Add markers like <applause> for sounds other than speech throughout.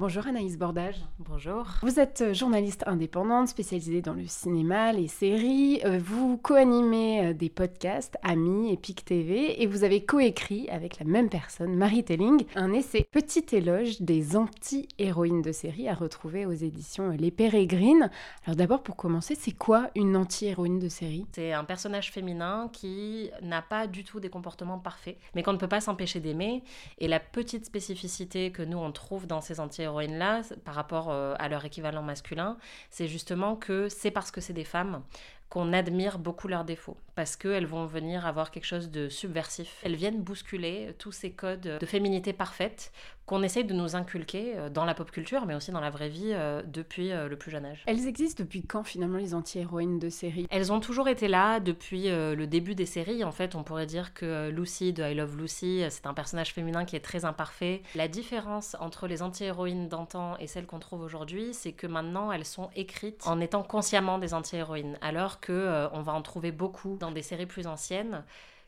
Bonjour Anaïs Bordage. Bonjour. Vous êtes euh, journaliste indépendante spécialisée dans le cinéma, les séries. Euh, vous co-animez euh, des podcasts, Amis et PIC TV, et vous avez coécrit avec la même personne, Marie Telling, un essai Petit éloge des anti-héroïnes de série à retrouver aux éditions Les Pérégrines. Alors d'abord, pour commencer, c'est quoi une anti-héroïne de série? C'est un personnage féminin qui n'a pas du tout des comportements parfaits, mais qu'on ne peut pas s'empêcher d'aimer. Et la petite spécificité que nous on trouve dans ces anti-héroïnes, là par rapport euh, à leur équivalent masculin, c'est justement que c'est parce que c'est des femmes qu'on admire beaucoup leurs défauts, parce qu'elles vont venir avoir quelque chose de subversif. Elles viennent bousculer tous ces codes de féminité parfaite qu'on essaye de nous inculquer euh, dans la pop culture, mais aussi dans la vraie vie euh, depuis euh, le plus jeune âge. Elles existent depuis quand finalement les anti-héroïnes de série Elles ont toujours été là depuis le début des séries. En fait, on pourrait dire que Lucy de I Love Lucy, c'est un personnage féminin qui est très imparfait. La différence entre les anti-héroïnes d'antan et celles qu'on trouve aujourd'hui, c'est que maintenant elles sont écrites en étant consciemment des anti-héroïnes, alors que on va en trouver beaucoup dans des séries plus anciennes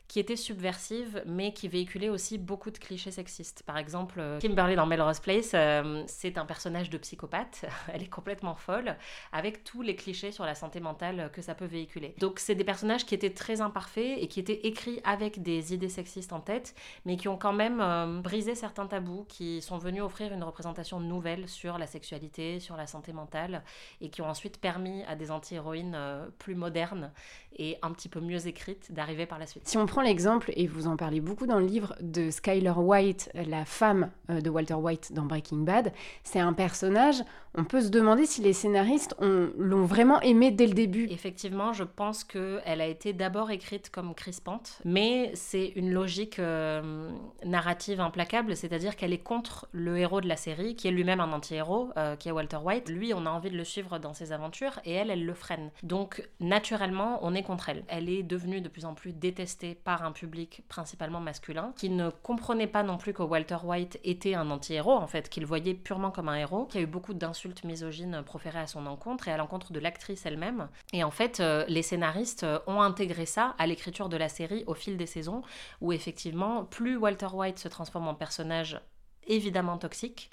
qui était subversive, mais qui véhiculait aussi beaucoup de clichés sexistes. Par exemple, euh, Kimberly dans Melrose Place, euh, c'est un personnage de psychopathe, <laughs> elle est complètement folle, avec tous les clichés sur la santé mentale que ça peut véhiculer. Donc c'est des personnages qui étaient très imparfaits et qui étaient écrits avec des idées sexistes en tête, mais qui ont quand même euh, brisé certains tabous, qui sont venus offrir une représentation nouvelle sur la sexualité, sur la santé mentale, et qui ont ensuite permis à des anti-héroïnes plus modernes et un petit peu mieux écrites d'arriver par la suite. Si on prend l'exemple, et vous en parlez beaucoup dans le livre, de Skyler White, la femme euh, de Walter White dans Breaking Bad, c'est un personnage, on peut se demander si les scénaristes l'ont vraiment aimé dès le début. Effectivement, je pense qu'elle a été d'abord écrite comme crispante, mais c'est une logique euh, narrative implacable, c'est-à-dire qu'elle est contre le héros de la série, qui est lui-même un anti-héros, euh, qui est Walter White. Lui, on a envie de le suivre dans ses aventures, et elle, elle le freine. Donc, naturellement, on est contre elle. Elle est devenue de plus en plus détestée par un public principalement masculin, qui ne comprenait pas non plus que Walter White était un anti-héros, en fait, qu'il voyait purement comme un héros, qui a eu beaucoup d'insultes misogynes proférées à son encontre et à l'encontre de l'actrice elle-même. Et en fait, euh, les scénaristes euh, ont intégré ça à l'écriture de la série au fil des saisons, où effectivement, plus Walter White se transforme en personnage évidemment toxique,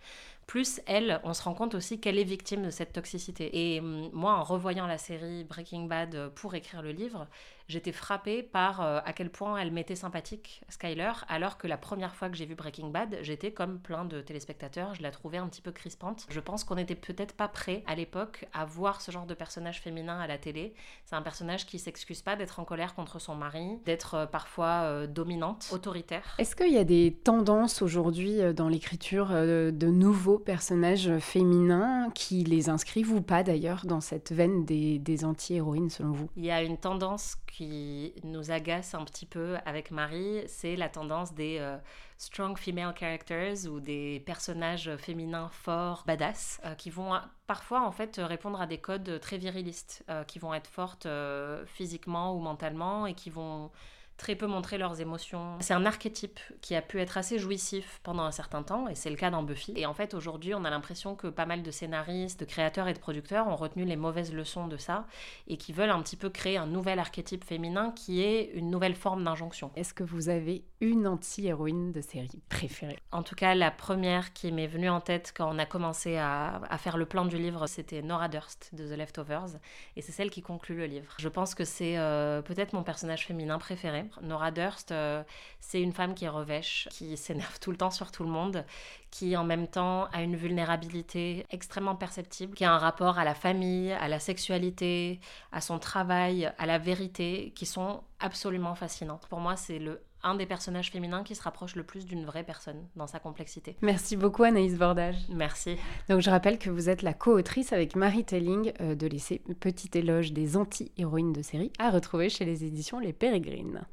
plus elle, on se rend compte aussi qu'elle est victime de cette toxicité. Et hum, moi, en revoyant la série Breaking Bad euh, pour écrire le livre, j'étais frappée par euh, à quel point elle m'était sympathique, Skyler, alors que la première fois que j'ai vu Breaking Bad, j'étais comme plein de téléspectateurs, je la trouvais un petit peu crispante. Je pense qu'on n'était peut-être pas prêt à l'époque à voir ce genre de personnage féminin à la télé. C'est un personnage qui s'excuse pas d'être en colère contre son mari, d'être euh, parfois dominante, autoritaire. Est-ce qu'il y a des tendances aujourd'hui dans l'écriture de nouveaux personnages féminins qui les inscrivent ou pas d'ailleurs dans cette veine des, anti-héroïnes selon vous? Il y a une tendance qui nous agace un petit peu avec Marie, c'est la tendance des euh, strong female characters ou des personnages féminins forts, badass, euh, qui vont parfois en fait répondre à des codes très virilistes, euh, qui vont être fortes physiquement ou mentalement et qui vont très peu montrer leurs émotions. C'est un archétype qui a pu être assez jouissif pendant un certain temps, et c'est le cas dans Buffy. Et en fait, aujourd'hui, on a l'impression que pas mal de scénaristes, de créateurs et de producteurs ont retenu les mauvaises leçons de ça, et qui veulent un petit peu créer un nouvel archétype féminin qui est une nouvelle forme d'injonction. Est-ce que vous avez une anti-héroïne de série préférée? En tout cas, la première qui m'est venue en tête quand on a commencé à, faire le plan du livre, c'était Nora Durst de The Leftovers, et c'est celle qui conclut le livre. Je pense que c'est euh, peut-être mon personnage féminin préféré. Nora Durst, euh, c'est une femme qui est revêche, qui s'énerve tout le temps sur tout le monde, qui en même temps a une vulnérabilité extrêmement perceptible, qui a un rapport à la famille, à la sexualité, à son travail, à la vérité, qui sont absolument fascinantes. Pour moi, c'est le un des personnages féminins qui se rapproche le plus d'une vraie personne dans sa complexité. Merci beaucoup Anaïs Bordage. Merci. Donc je rappelle que vous êtes la co-autrice avec Marie Telling euh, de l'essai Petit éloge des anti-héroïnes de série à retrouver chez les éditions Les Pérégrines.